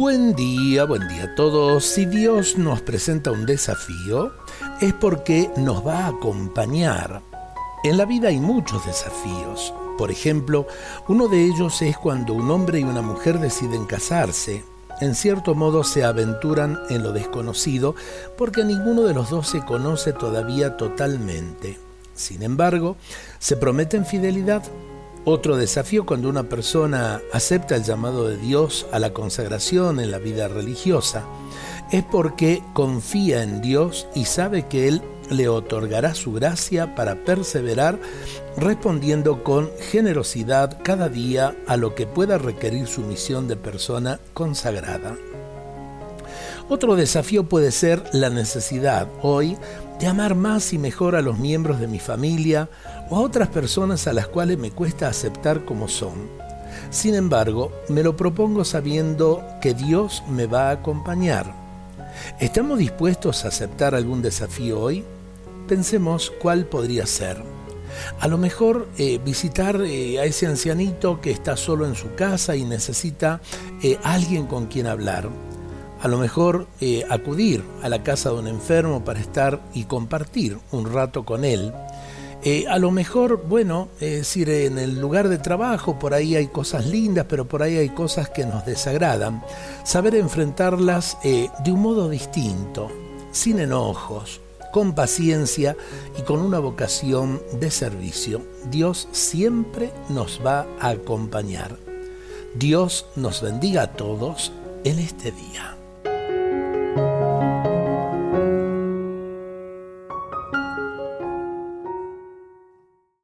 Buen día, buen día a todos. Si Dios nos presenta un desafío, es porque nos va a acompañar. En la vida hay muchos desafíos. Por ejemplo, uno de ellos es cuando un hombre y una mujer deciden casarse. En cierto modo se aventuran en lo desconocido porque ninguno de los dos se conoce todavía totalmente. Sin embargo, se prometen fidelidad otro desafío cuando una persona acepta el llamado de Dios a la consagración en la vida religiosa es porque confía en Dios y sabe que Él le otorgará su gracia para perseverar respondiendo con generosidad cada día a lo que pueda requerir su misión de persona consagrada. Otro desafío puede ser la necesidad hoy de amar más y mejor a los miembros de mi familia o a otras personas a las cuales me cuesta aceptar como son. Sin embargo, me lo propongo sabiendo que Dios me va a acompañar. ¿Estamos dispuestos a aceptar algún desafío hoy? Pensemos cuál podría ser. A lo mejor eh, visitar eh, a ese ancianito que está solo en su casa y necesita eh, alguien con quien hablar a lo mejor eh, acudir a la casa de un enfermo para estar y compartir un rato con él. Eh, a lo mejor, bueno, es decir, en el lugar de trabajo por ahí hay cosas lindas, pero por ahí hay cosas que nos desagradan. Saber enfrentarlas eh, de un modo distinto, sin enojos, con paciencia y con una vocación de servicio. Dios siempre nos va a acompañar. Dios nos bendiga a todos en este día.